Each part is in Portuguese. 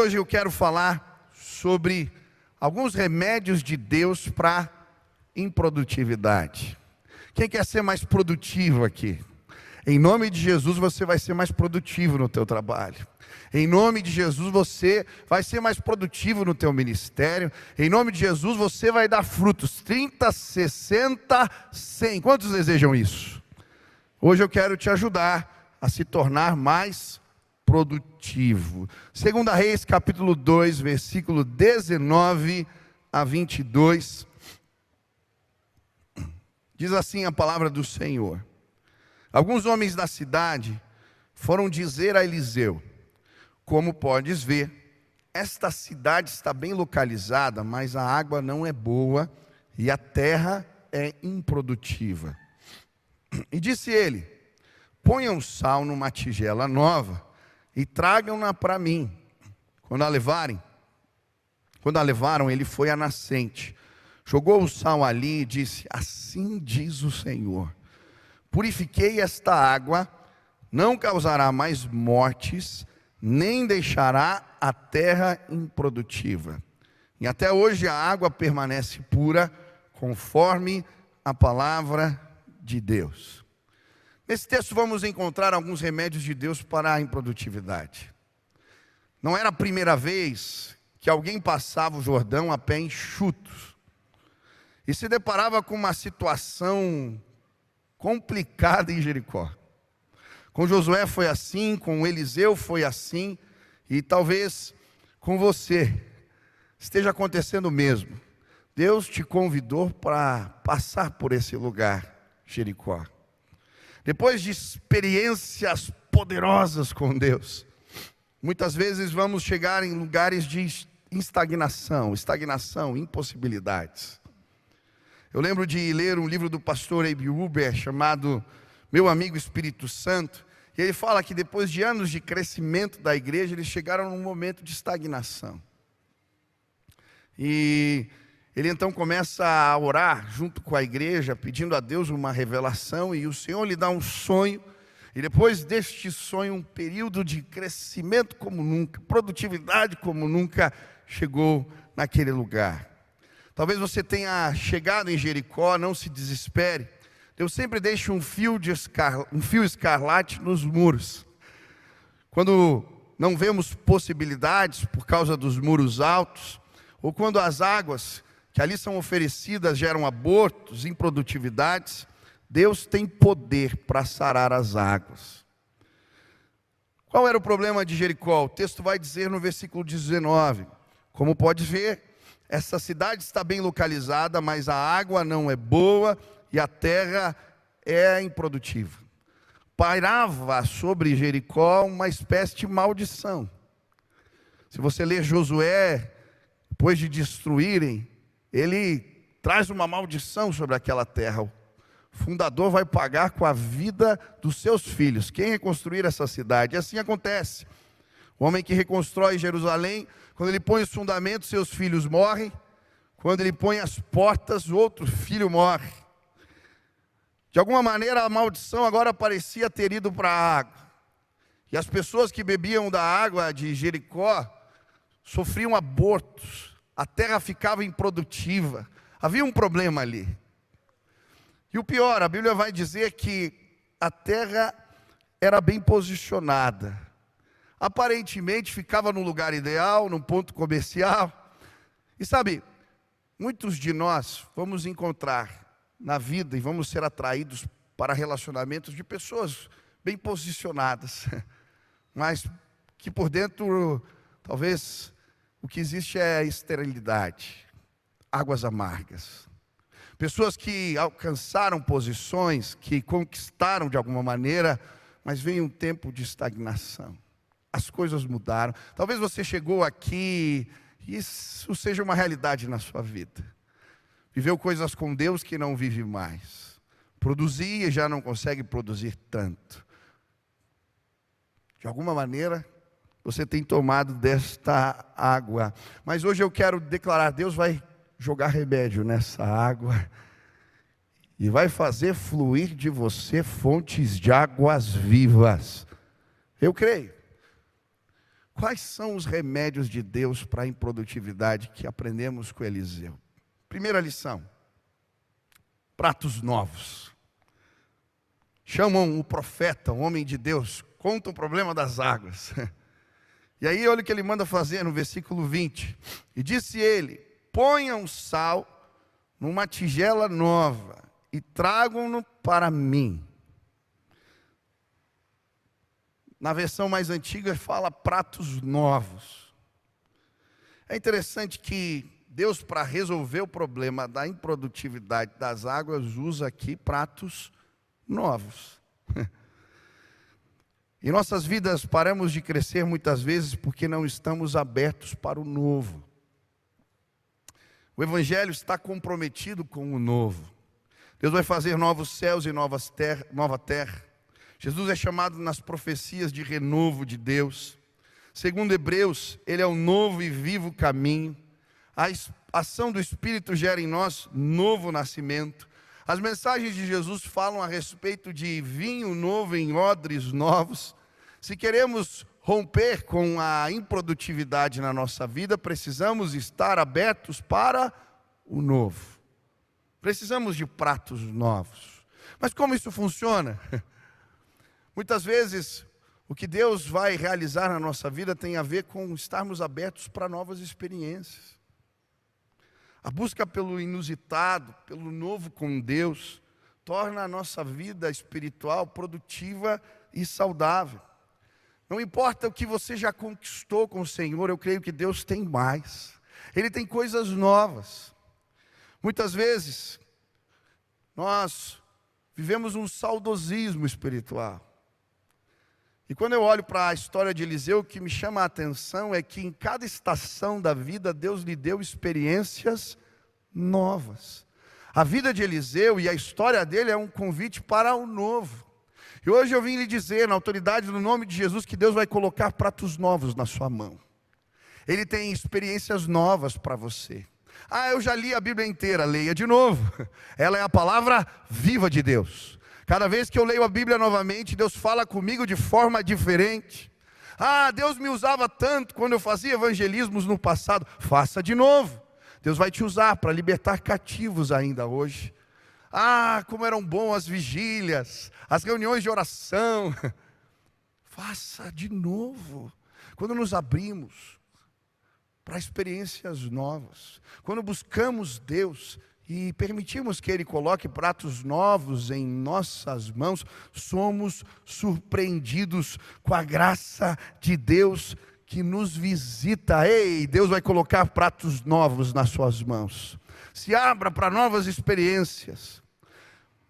hoje eu quero falar sobre alguns remédios de Deus para improdutividade. Quem quer ser mais produtivo aqui? Em nome de Jesus você vai ser mais produtivo no teu trabalho. Em nome de Jesus você vai ser mais produtivo no teu ministério. Em nome de Jesus você vai dar frutos 30, 60, 100. Quantos desejam isso? Hoje eu quero te ajudar a se tornar mais produtivo. Segunda Reis, capítulo 2, versículo 19 a 22. Diz assim a palavra do Senhor: Alguns homens da cidade foram dizer a Eliseu: Como podes ver, esta cidade está bem localizada, mas a água não é boa e a terra é improdutiva. E disse ele: Ponham sal numa tigela nova e tragam-na para mim. Quando a levarem, quando a levaram, ele foi à nascente Jogou o sal ali e disse: Assim diz o Senhor: Purifiquei esta água, não causará mais mortes, nem deixará a terra improdutiva. E até hoje a água permanece pura, conforme a palavra de Deus. Nesse texto vamos encontrar alguns remédios de Deus para a improdutividade. Não era a primeira vez que alguém passava o Jordão a pé enxutos e se deparava com uma situação complicada em Jericó. Com Josué foi assim, com Eliseu foi assim, e talvez com você esteja acontecendo o mesmo. Deus te convidou para passar por esse lugar, Jericó. Depois de experiências poderosas com Deus, muitas vezes vamos chegar em lugares de estagnação, estagnação, impossibilidades. Eu lembro de ler um livro do pastor Abe Uber chamado Meu Amigo Espírito Santo, e ele fala que depois de anos de crescimento da igreja, eles chegaram num momento de estagnação. E ele então começa a orar junto com a igreja, pedindo a Deus uma revelação, e o Senhor lhe dá um sonho, e depois deste sonho, um período de crescimento como nunca, produtividade como nunca chegou naquele lugar. Talvez você tenha chegado em Jericó, não se desespere. Deus sempre deixa um fio, de escar... um fio escarlate nos muros. Quando não vemos possibilidades por causa dos muros altos, ou quando as águas que ali são oferecidas geram abortos, improdutividades, Deus tem poder para sarar as águas. Qual era o problema de Jericó? O texto vai dizer no versículo 19: Como pode ver, essa cidade está bem localizada, mas a água não é boa e a terra é improdutiva. Pairava sobre Jericó uma espécie de maldição. Se você ler Josué, depois de destruírem, ele traz uma maldição sobre aquela terra. O fundador vai pagar com a vida dos seus filhos. Quem reconstruir essa cidade? E assim acontece. O homem que reconstrói Jerusalém quando ele põe os fundamentos, seus filhos morrem. Quando ele põe as portas, outro filho morre. De alguma maneira, a maldição agora parecia ter ido para a água. E as pessoas que bebiam da água de Jericó sofriam abortos. A terra ficava improdutiva. Havia um problema ali. E o pior, a Bíblia vai dizer que a terra era bem posicionada aparentemente ficava no lugar ideal, num ponto comercial. E sabe, muitos de nós vamos encontrar na vida e vamos ser atraídos para relacionamentos de pessoas bem posicionadas, mas que por dentro, talvez, o que existe é esterilidade, águas amargas. Pessoas que alcançaram posições, que conquistaram de alguma maneira, mas vem um tempo de estagnação as coisas mudaram. Talvez você chegou aqui e isso seja uma realidade na sua vida. Viveu coisas com Deus que não vive mais. Produzia e já não consegue produzir tanto. De alguma maneira, você tem tomado desta água. Mas hoje eu quero declarar: Deus vai jogar remédio nessa água e vai fazer fluir de você fontes de águas vivas. Eu creio. quais são os remédios de Deus para a improdutividade que aprendemos com Eliseu? Primeira lição: pratos novos. Chamam o profeta, o homem de Deus, conta o problema das águas. E aí, olha o que ele manda fazer no versículo 20: E disse ele: Ponham sal numa tigela nova e tragam-no para mim. Na versão mais antiga fala pratos novos. É interessante que Deus, para resolver o problema da improdutividade das águas, usa aqui pratos novos. Em nossas vidas paramos de crescer muitas vezes porque não estamos abertos para o novo. O Evangelho está comprometido com o novo. Deus vai fazer novos céus e novas ter nova terra. Jesus é chamado nas profecias de renovo de Deus. Segundo Hebreus, Ele é o novo e vivo caminho. A ação do Espírito gera em nós novo nascimento. As mensagens de Jesus falam a respeito de vinho novo em odres novos. Se queremos romper com a improdutividade na nossa vida, precisamos estar abertos para o novo. Precisamos de pratos novos. Mas como isso funciona? Muitas vezes, o que Deus vai realizar na nossa vida tem a ver com estarmos abertos para novas experiências. A busca pelo inusitado, pelo novo com Deus, torna a nossa vida espiritual produtiva e saudável. Não importa o que você já conquistou com o Senhor, eu creio que Deus tem mais. Ele tem coisas novas. Muitas vezes, nós vivemos um saudosismo espiritual. E quando eu olho para a história de Eliseu, o que me chama a atenção é que em cada estação da vida, Deus lhe deu experiências novas. A vida de Eliseu e a história dele é um convite para o novo. E hoje eu vim lhe dizer, na autoridade do nome de Jesus, que Deus vai colocar pratos novos na sua mão. Ele tem experiências novas para você. Ah, eu já li a Bíblia inteira, leia de novo. Ela é a palavra viva de Deus. Cada vez que eu leio a Bíblia novamente, Deus fala comigo de forma diferente. Ah, Deus me usava tanto quando eu fazia evangelismos no passado. Faça de novo. Deus vai te usar para libertar cativos ainda hoje. Ah, como eram bom as vigílias, as reuniões de oração. Faça de novo. Quando nos abrimos para experiências novas, quando buscamos Deus, e permitimos que Ele coloque pratos novos em nossas mãos, somos surpreendidos com a graça de Deus que nos visita. Ei, Deus vai colocar pratos novos nas suas mãos. Se abra para novas experiências.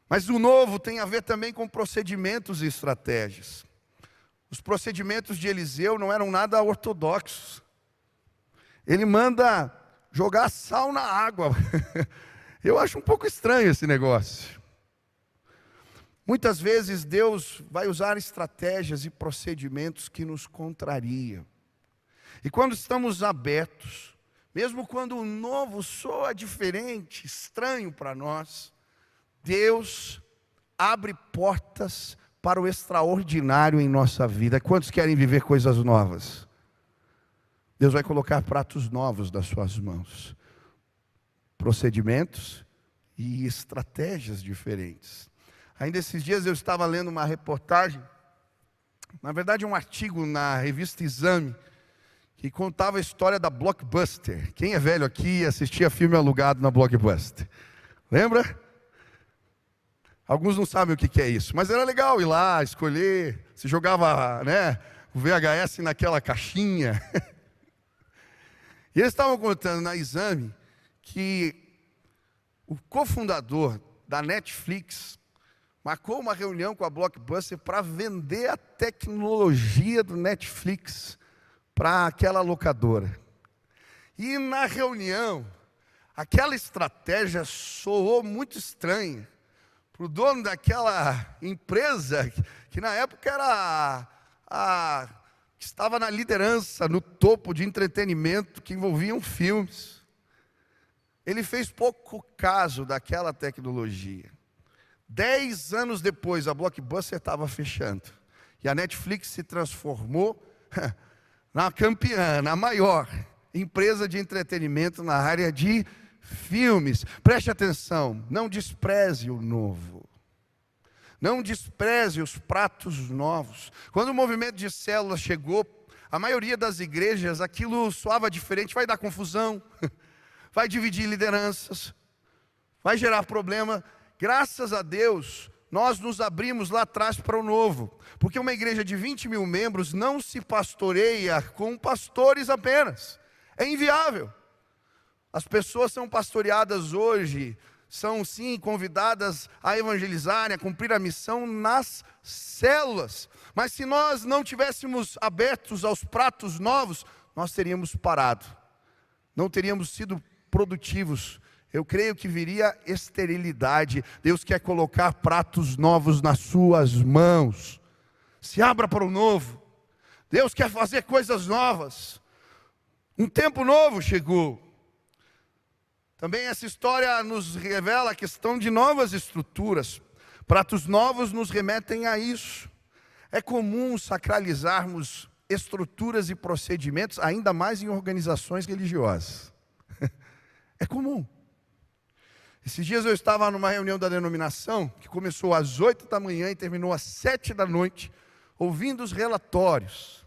Mas o novo tem a ver também com procedimentos e estratégias. Os procedimentos de Eliseu não eram nada ortodoxos. Ele manda jogar sal na água. Eu acho um pouco estranho esse negócio. Muitas vezes Deus vai usar estratégias e procedimentos que nos contrariam. E quando estamos abertos, mesmo quando o novo soa diferente, estranho para nós, Deus abre portas para o extraordinário em nossa vida. Quantos querem viver coisas novas? Deus vai colocar pratos novos nas suas mãos procedimentos e estratégias diferentes. Ainda esses dias eu estava lendo uma reportagem, na verdade um artigo na revista Exame, que contava a história da Blockbuster. Quem é velho aqui assistia filme alugado na Blockbuster? Lembra? Alguns não sabem o que é isso, mas era legal ir lá, escolher, se jogava né, o VHS naquela caixinha. e eles estavam contando na exame que o cofundador da Netflix marcou uma reunião com a Blockbuster para vender a tecnologia do Netflix para aquela locadora. E na reunião, aquela estratégia soou muito estranha para o dono daquela empresa, que na época era a, a, que estava na liderança, no topo de entretenimento que envolviam filmes. Ele fez pouco caso daquela tecnologia. Dez anos depois, a Blockbuster estava fechando. E a Netflix se transformou na campeã, na maior empresa de entretenimento na área de filmes. Preste atenção, não despreze o novo. Não despreze os pratos novos. Quando o movimento de células chegou, a maioria das igrejas, aquilo soava diferente, vai dar confusão, vai dividir lideranças, vai gerar problema. Graças a Deus, nós nos abrimos lá atrás para o novo, porque uma igreja de 20 mil membros não se pastoreia com pastores apenas, é inviável. As pessoas são pastoreadas hoje, são sim convidadas a evangelizarem, a cumprir a missão nas células. Mas se nós não tivéssemos abertos aos pratos novos, nós teríamos parado, não teríamos sido produtivos. Eu creio que viria esterilidade. Deus quer colocar pratos novos nas suas mãos. Se abra para o novo. Deus quer fazer coisas novas. Um tempo novo chegou. Também essa história nos revela a questão de novas estruturas. Pratos novos nos remetem a isso. É comum sacralizarmos estruturas e procedimentos, ainda mais em organizações religiosas. É comum. Esses dias eu estava numa reunião da denominação, que começou às oito da manhã e terminou às sete da noite, ouvindo os relatórios.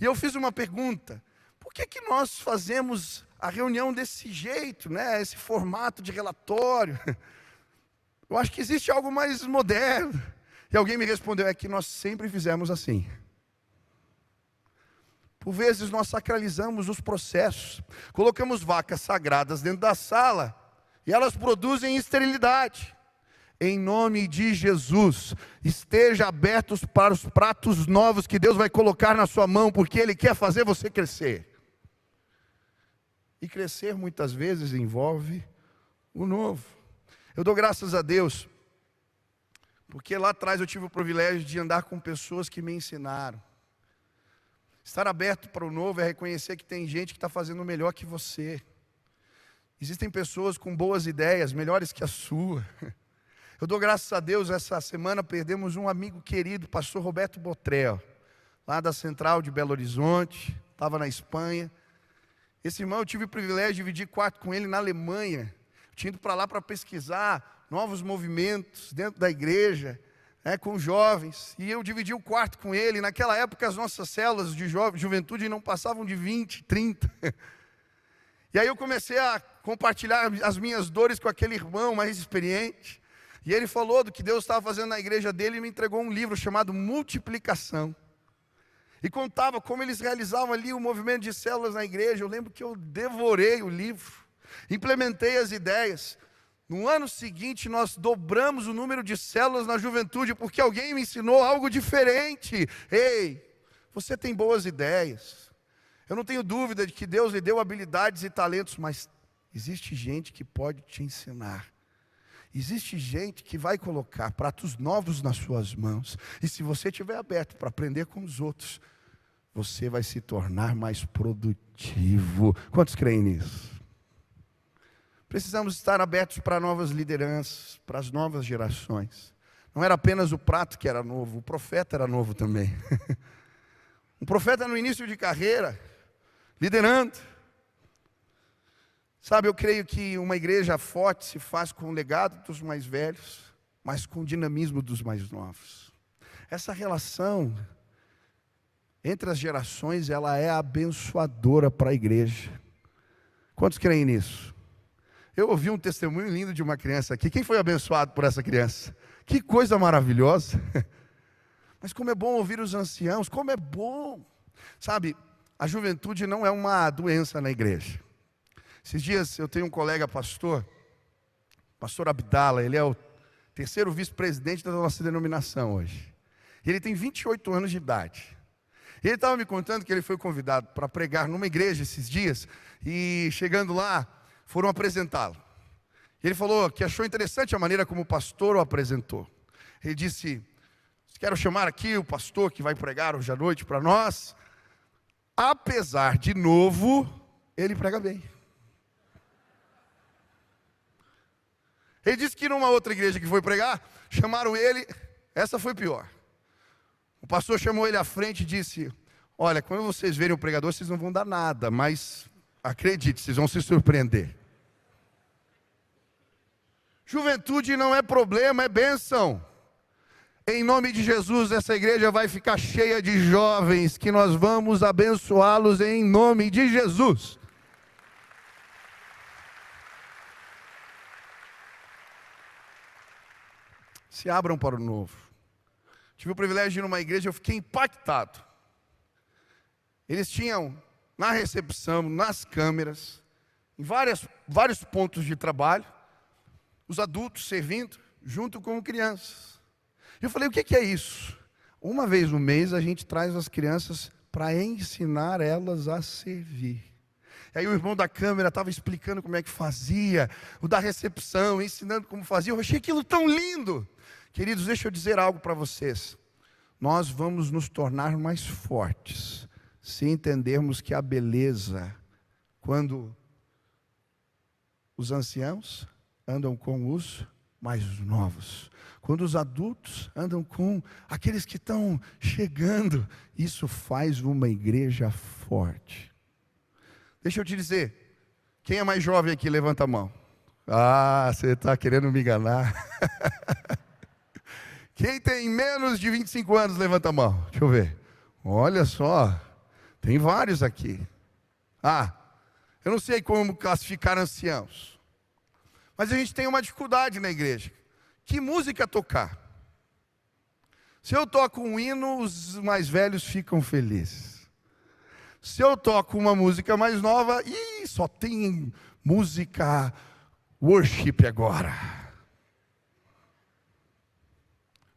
E eu fiz uma pergunta: por que, que nós fazemos a reunião desse jeito, né? esse formato de relatório. Eu acho que existe algo mais moderno. E alguém me respondeu: é que nós sempre fizemos assim. Por vezes nós sacralizamos os processos, colocamos vacas sagradas dentro da sala e elas produzem esterilidade. Em nome de Jesus, esteja abertos para os pratos novos que Deus vai colocar na sua mão, porque Ele quer fazer você crescer. E crescer muitas vezes envolve o novo. Eu dou graças a Deus, porque lá atrás eu tive o privilégio de andar com pessoas que me ensinaram. Estar aberto para o novo é reconhecer que tem gente que está fazendo melhor que você. Existem pessoas com boas ideias, melhores que a sua. Eu dou graças a Deus, essa semana perdemos um amigo querido, pastor Roberto Botrel, lá da Central de Belo Horizonte, estava na Espanha. Esse irmão, eu tive o privilégio de dividir quarto com ele na Alemanha. tinha ido para lá para pesquisar novos movimentos dentro da igreja, né, com jovens. E eu dividi o quarto com ele. Naquela época, as nossas células de juventude não passavam de 20, 30. E aí eu comecei a compartilhar as minhas dores com aquele irmão mais experiente. E ele falou do que Deus estava fazendo na igreja dele e me entregou um livro chamado Multiplicação e contava como eles realizavam ali o movimento de células na igreja. Eu lembro que eu devorei o livro, implementei as ideias. No ano seguinte, nós dobramos o número de células na juventude, porque alguém me ensinou algo diferente. Ei, você tem boas ideias. Eu não tenho dúvida de que Deus lhe deu habilidades e talentos, mas existe gente que pode te ensinar. Existe gente que vai colocar pratos novos nas suas mãos, e se você estiver aberto para aprender com os outros, você vai se tornar mais produtivo. Quantos creem nisso? Precisamos estar abertos para novas lideranças, para as novas gerações. Não era apenas o prato que era novo, o profeta era novo também. um profeta no início de carreira, liderando. Sabe, eu creio que uma igreja forte se faz com o legado dos mais velhos, mas com o dinamismo dos mais novos. Essa relação entre as gerações, ela é abençoadora para a igreja. Quantos creem nisso? Eu ouvi um testemunho lindo de uma criança aqui. Quem foi abençoado por essa criança? Que coisa maravilhosa. Mas como é bom ouvir os anciãos, como é bom. Sabe, a juventude não é uma doença na igreja. Esses dias eu tenho um colega pastor, pastor Abdala, ele é o terceiro vice-presidente da nossa denominação hoje. Ele tem 28 anos de idade. Ele estava me contando que ele foi convidado para pregar numa igreja esses dias, e chegando lá, foram apresentá-lo. Ele falou que achou interessante a maneira como o pastor o apresentou. Ele disse: Quero chamar aqui o pastor que vai pregar hoje à noite para nós. Apesar de novo, ele prega bem. Ele disse que numa outra igreja que foi pregar, chamaram ele, essa foi pior. O pastor chamou ele à frente e disse: Olha, quando vocês verem o pregador, vocês não vão dar nada, mas acredite, vocês vão se surpreender. Juventude não é problema, é bênção. Em nome de Jesus, essa igreja vai ficar cheia de jovens que nós vamos abençoá-los em nome de Jesus. Se abram para o novo. Tive o privilégio de ir numa igreja, eu fiquei impactado. Eles tinham na recepção, nas câmeras, em várias, vários pontos de trabalho, os adultos servindo junto com crianças. Eu falei: o que é isso? Uma vez no mês a gente traz as crianças para ensinar elas a servir. Aí o irmão da câmera estava explicando como é que fazia, o da recepção, ensinando como fazia. Eu achei aquilo tão lindo. Queridos, deixa eu dizer algo para vocês. Nós vamos nos tornar mais fortes se entendermos que a beleza, quando os anciãos andam com os mais novos, quando os adultos andam com aqueles que estão chegando, isso faz uma igreja forte. Deixa eu te dizer, quem é mais jovem aqui, levanta a mão. Ah, você está querendo me enganar. Quem tem menos de 25 anos, levanta a mão. Deixa eu ver. Olha só. Tem vários aqui. Ah, eu não sei como classificar anciãos. Mas a gente tem uma dificuldade na igreja. Que música tocar? Se eu toco um hino, os mais velhos ficam felizes. Se eu toco uma música mais nova, ih, só tem música worship agora.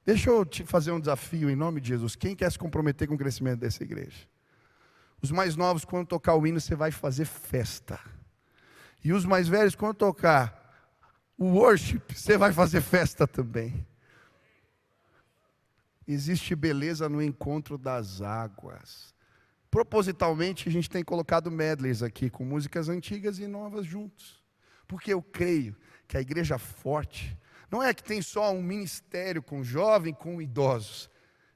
Deixa eu te fazer um desafio em nome de Jesus. Quem quer se comprometer com o crescimento dessa igreja? Os mais novos, quando tocar o hino, você vai fazer festa. E os mais velhos, quando tocar o worship, você vai fazer festa também. Existe beleza no encontro das águas. Propositalmente, a gente tem colocado medleys aqui, com músicas antigas e novas juntos. Porque eu creio que a igreja forte não é que tem só um ministério com jovem, com idosos.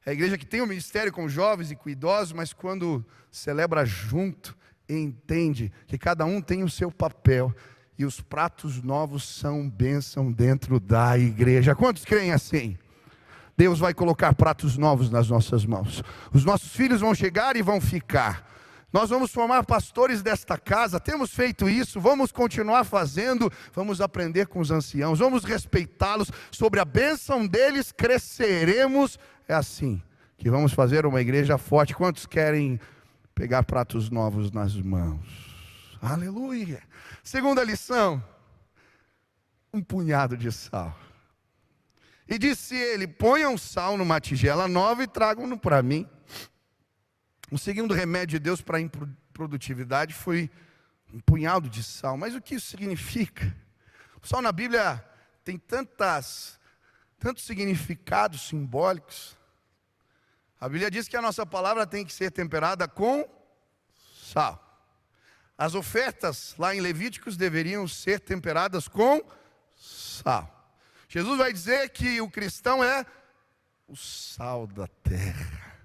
É a igreja que tem um ministério com jovens e com idosos, mas quando celebra junto, entende que cada um tem o seu papel e os pratos novos são bênção dentro da igreja. Quantos creem assim? Deus vai colocar pratos novos nas nossas mãos. Os nossos filhos vão chegar e vão ficar. Nós vamos formar pastores desta casa, temos feito isso, vamos continuar fazendo, vamos aprender com os anciãos, vamos respeitá-los, sobre a bênção deles cresceremos é assim que vamos fazer uma igreja forte. Quantos querem pegar pratos novos nas mãos? Aleluia. Segunda lição: um punhado de sal. E disse ele: ponham sal numa tigela nova e tragam-no para mim. O segundo remédio de Deus para a improdutividade foi um punhado de sal. Mas o que isso significa? O sal na Bíblia tem tantas, tantos significados simbólicos. A Bíblia diz que a nossa palavra tem que ser temperada com sal. As ofertas lá em Levíticos deveriam ser temperadas com sal. Jesus vai dizer que o cristão é o sal da terra.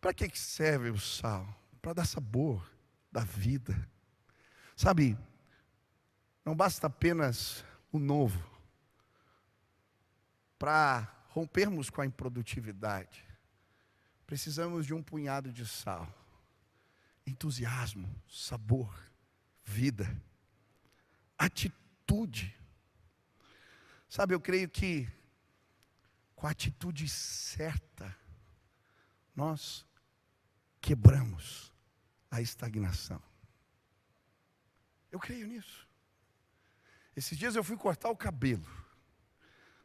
Para que serve o sal? Para dar sabor da vida. Sabe, não basta apenas o novo para rompermos com a improdutividade, precisamos de um punhado de sal, entusiasmo, sabor, vida, atitude. Sabe, eu creio que com a atitude certa, nós quebramos a estagnação. Eu creio nisso. Esses dias eu fui cortar o cabelo.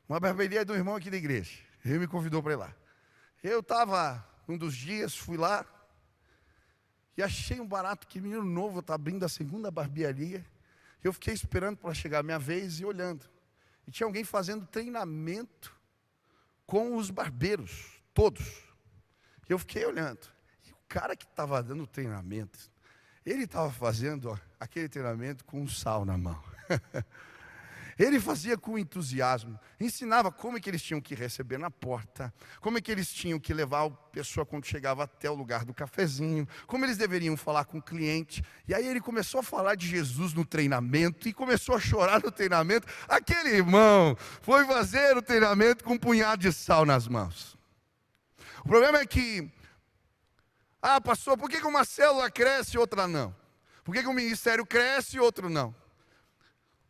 Uma barbearia do irmão aqui da igreja. Ele me convidou para ir lá. Eu estava, um dos dias, fui lá e achei um barato que menino novo está abrindo a segunda barbearia. Eu fiquei esperando para chegar a minha vez e olhando. E tinha alguém fazendo treinamento com os barbeiros, todos. Eu fiquei olhando. E o cara que estava dando treinamento, ele estava fazendo ó, aquele treinamento com um sal na mão. Ele fazia com entusiasmo, ensinava como é que eles tinham que receber na porta, como é que eles tinham que levar a pessoa quando chegava até o lugar do cafezinho, como eles deveriam falar com o cliente. E aí ele começou a falar de Jesus no treinamento e começou a chorar no treinamento. Aquele irmão foi fazer o treinamento com um punhado de sal nas mãos. O problema é que, ah, pastor, por que uma célula cresce e outra não? Por que um ministério cresce e outro não?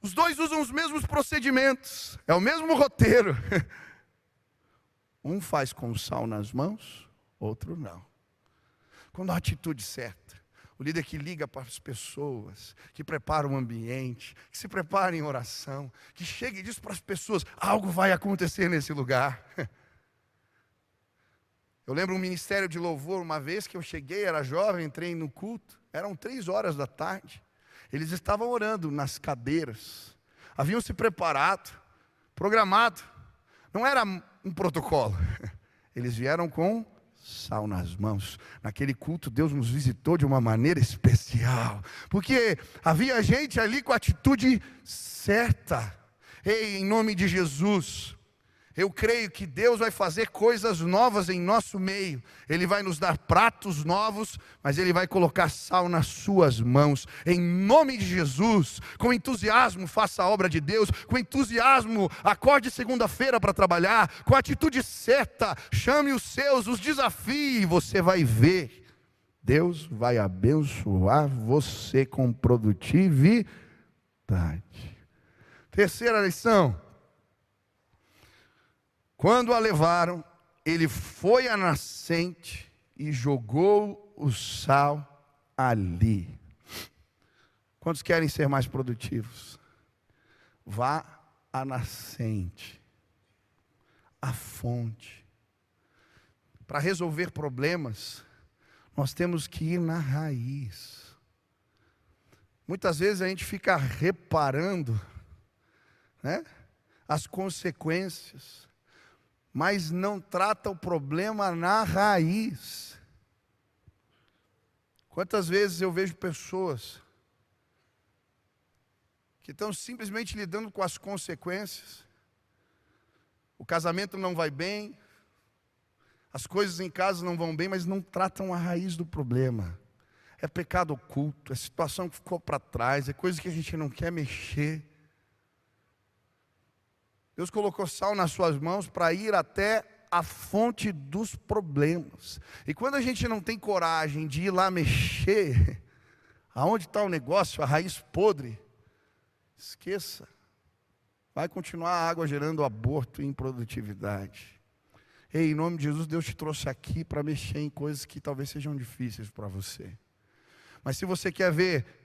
Os dois usam os mesmos procedimentos, é o mesmo roteiro. Um faz com sal nas mãos, outro não. Quando a atitude certa, o líder que liga para as pessoas, que prepara o ambiente, que se prepara em oração, que chega e diz para as pessoas: algo vai acontecer nesse lugar. Eu lembro um ministério de louvor, uma vez que eu cheguei, era jovem, entrei no culto, eram três horas da tarde. Eles estavam orando nas cadeiras, haviam se preparado, programado. Não era um protocolo. Eles vieram com sal nas mãos. Naquele culto, Deus nos visitou de uma maneira especial, porque havia gente ali com a atitude certa. Ei, em nome de Jesus, eu creio que Deus vai fazer coisas novas em nosso meio. Ele vai nos dar pratos novos, mas Ele vai colocar sal nas suas mãos. Em nome de Jesus, com entusiasmo, faça a obra de Deus. Com entusiasmo, acorde segunda-feira para trabalhar. Com atitude certa, chame os seus, os desafie. Você vai ver. Deus vai abençoar você com produtividade. Terceira lição quando a levaram, ele foi à nascente e jogou o sal ali. Quantos querem ser mais produtivos? Vá à nascente, à fonte. Para resolver problemas, nós temos que ir na raiz. Muitas vezes a gente fica reparando né, as consequências mas não trata o problema na raiz. Quantas vezes eu vejo pessoas que estão simplesmente lidando com as consequências, o casamento não vai bem, as coisas em casa não vão bem, mas não tratam a raiz do problema. É pecado oculto, é situação que ficou para trás, é coisa que a gente não quer mexer. Deus colocou sal nas suas mãos para ir até a fonte dos problemas. E quando a gente não tem coragem de ir lá mexer, aonde está o negócio, a raiz podre, esqueça. Vai continuar a água gerando aborto e improdutividade. Ei, em nome de Jesus, Deus te trouxe aqui para mexer em coisas que talvez sejam difíceis para você. Mas se você quer ver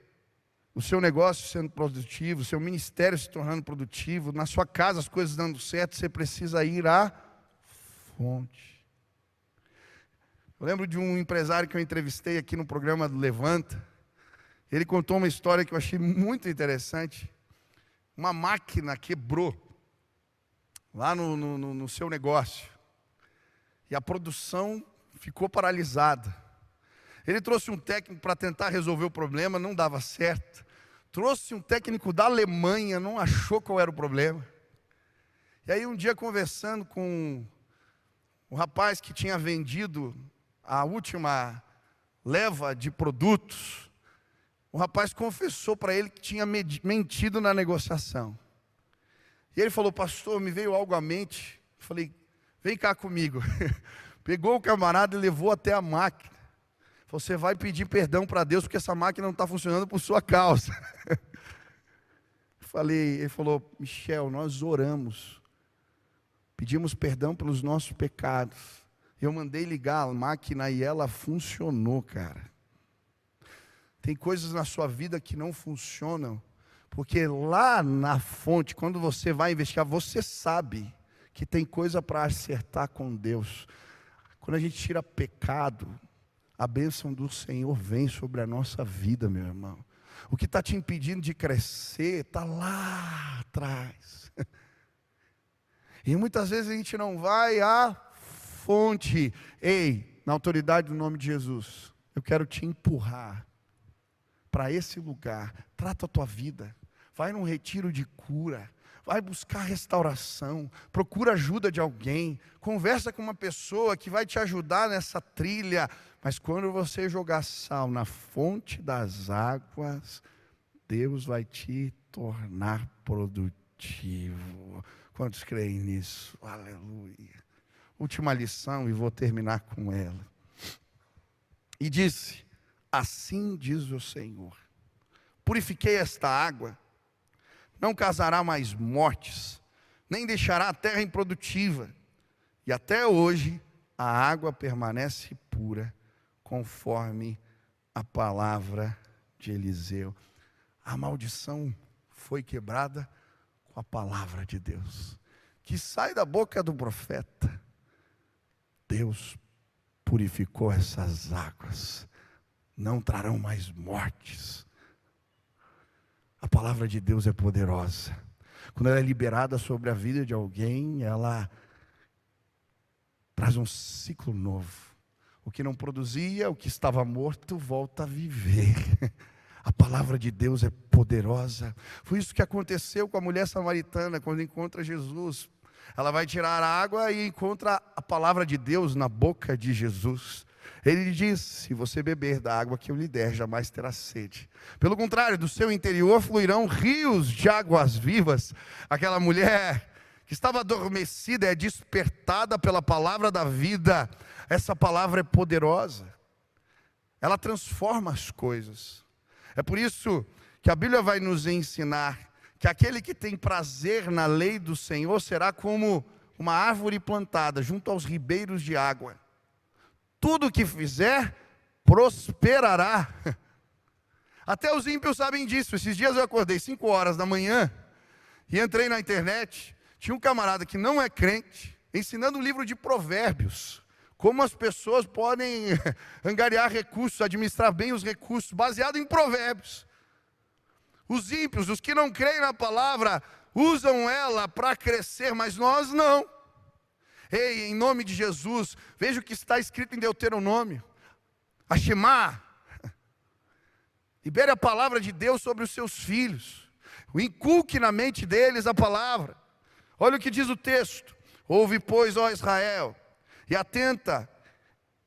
o seu negócio sendo produtivo, o seu ministério se tornando produtivo, na sua casa as coisas dando certo, você precisa ir à fonte. Eu lembro de um empresário que eu entrevistei aqui no programa do Levanta. Ele contou uma história que eu achei muito interessante. Uma máquina quebrou lá no, no, no seu negócio. E a produção ficou paralisada. Ele trouxe um técnico para tentar resolver o problema, não dava certo. Trouxe um técnico da Alemanha, não achou qual era o problema. E aí um dia conversando com o rapaz que tinha vendido a última leva de produtos, o rapaz confessou para ele que tinha mentido na negociação. E ele falou, pastor, me veio algo à mente. Eu falei, vem cá comigo. Pegou o camarada e levou até a máquina. Você vai pedir perdão para Deus porque essa máquina não está funcionando por sua causa. Falei, ele falou, Michel, nós oramos, pedimos perdão pelos nossos pecados. Eu mandei ligar a máquina e ela funcionou, cara. Tem coisas na sua vida que não funcionam, porque lá na fonte, quando você vai investigar, você sabe que tem coisa para acertar com Deus. Quando a gente tira pecado, a bênção do Senhor vem sobre a nossa vida, meu irmão. O que está te impedindo de crescer está lá atrás. E muitas vezes a gente não vai à fonte. Ei, na autoridade do nome de Jesus, eu quero te empurrar para esse lugar. Trata a tua vida. Vai num retiro de cura. vai buscar restauração, procura ajuda de alguém, conversa com uma pessoa que vai te ajudar nessa trilha. Mas quando você jogar sal na fonte das águas, Deus vai te tornar produtivo. Quantos creem nisso? Aleluia. Última lição e vou terminar com ela. E disse: Assim diz o Senhor: Purifiquei esta água não causará mais mortes, nem deixará a terra improdutiva. E até hoje a água permanece pura, conforme a palavra de Eliseu. A maldição foi quebrada com a palavra de Deus, que sai da boca do profeta. Deus purificou essas águas, não trarão mais mortes a palavra de Deus é poderosa. Quando ela é liberada sobre a vida de alguém, ela traz um ciclo novo. O que não produzia, o que estava morto, volta a viver. A palavra de Deus é poderosa. Foi isso que aconteceu com a mulher samaritana quando encontra Jesus. Ela vai tirar a água e encontra a palavra de Deus na boca de Jesus. Ele diz: Se você beber da água que eu lhe der, jamais terá sede. Pelo contrário, do seu interior fluirão rios de águas vivas. Aquela mulher que estava adormecida é despertada pela palavra da vida. Essa palavra é poderosa. Ela transforma as coisas. É por isso que a Bíblia vai nos ensinar que aquele que tem prazer na lei do Senhor será como uma árvore plantada junto aos ribeiros de água tudo que fizer prosperará. Até os ímpios sabem disso. Esses dias eu acordei 5 horas da manhã e entrei na internet. Tinha um camarada que não é crente, ensinando um livro de provérbios. Como as pessoas podem angariar recursos, administrar bem os recursos, baseado em provérbios. Os ímpios, os que não creem na palavra, usam ela para crescer, mas nós não. Ei, em nome de Jesus, veja o que está escrito em Deuteronômio. Ashemá, libere a palavra de Deus sobre os seus filhos, inculque na mente deles a palavra. Olha o que diz o texto: Ouve, pois, ó Israel, e atenta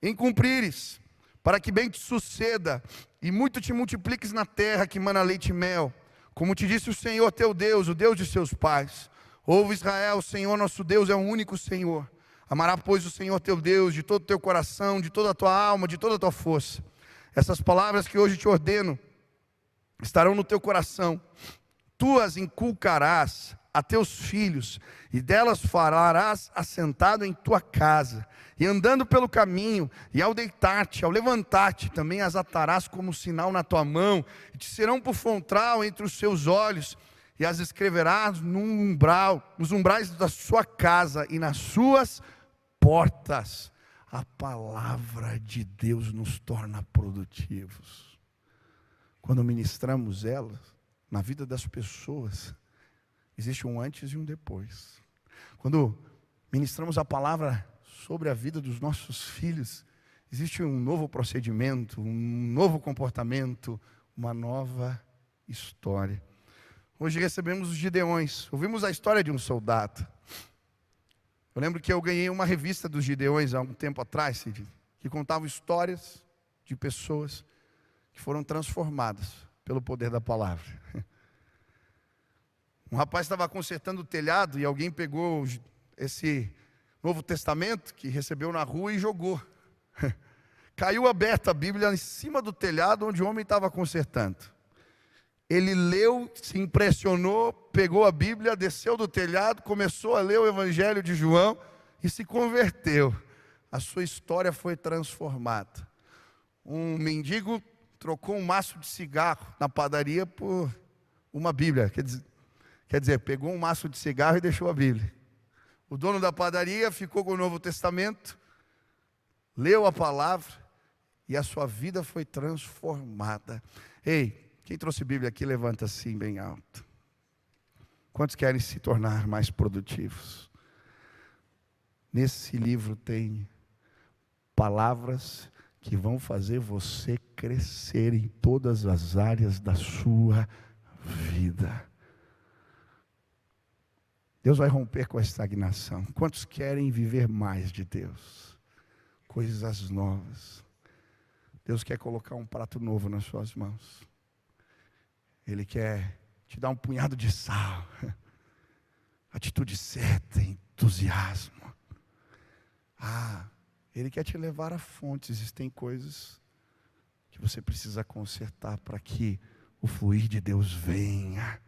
em cumprires, para que bem te suceda, e muito te multipliques na terra que mana leite e mel, como te disse o Senhor teu Deus, o Deus de seus pais. Ouve Israel, o Senhor nosso Deus é o único Senhor. Amará, pois, o Senhor teu Deus de todo o teu coração, de toda a tua alma, de toda a tua força. Essas palavras que hoje te ordeno estarão no teu coração. Tu as inculcarás a teus filhos, e delas falarás assentado em tua casa, e andando pelo caminho, e ao deitar-te, ao levantar-te, também as atarás como sinal na tua mão, e te serão por frontal entre os seus olhos, e as escreverás no umbral, nos umbrais da sua casa e nas suas portas. A palavra de Deus nos torna produtivos. Quando ministramos ela na vida das pessoas, existe um antes e um depois. Quando ministramos a palavra sobre a vida dos nossos filhos, existe um novo procedimento, um novo comportamento, uma nova história. Hoje recebemos os Gideões. Ouvimos a história de um soldado. Eu lembro que eu ganhei uma revista dos Gideões há um tempo atrás, que contava histórias de pessoas que foram transformadas pelo poder da palavra. Um rapaz estava consertando o telhado e alguém pegou esse Novo Testamento que recebeu na rua e jogou. Caiu aberta a Bíblia em cima do telhado onde o homem estava consertando. Ele leu, se impressionou, pegou a Bíblia, desceu do telhado, começou a ler o Evangelho de João e se converteu. A sua história foi transformada. Um mendigo trocou um maço de cigarro na padaria por uma Bíblia. Quer dizer, quer dizer, pegou um maço de cigarro e deixou a Bíblia. O dono da padaria ficou com o Novo Testamento, leu a palavra e a sua vida foi transformada. Ei, quem trouxe Bíblia aqui, levanta assim bem alto. Quantos querem se tornar mais produtivos? Nesse livro tem palavras que vão fazer você crescer em todas as áreas da sua vida. Deus vai romper com a estagnação. Quantos querem viver mais de Deus? Coisas novas. Deus quer colocar um prato novo nas suas mãos. Ele quer te dar um punhado de sal. Atitude certa, entusiasmo. Ah, Ele quer te levar à fonte. Existem coisas que você precisa consertar para que o fluir de Deus venha.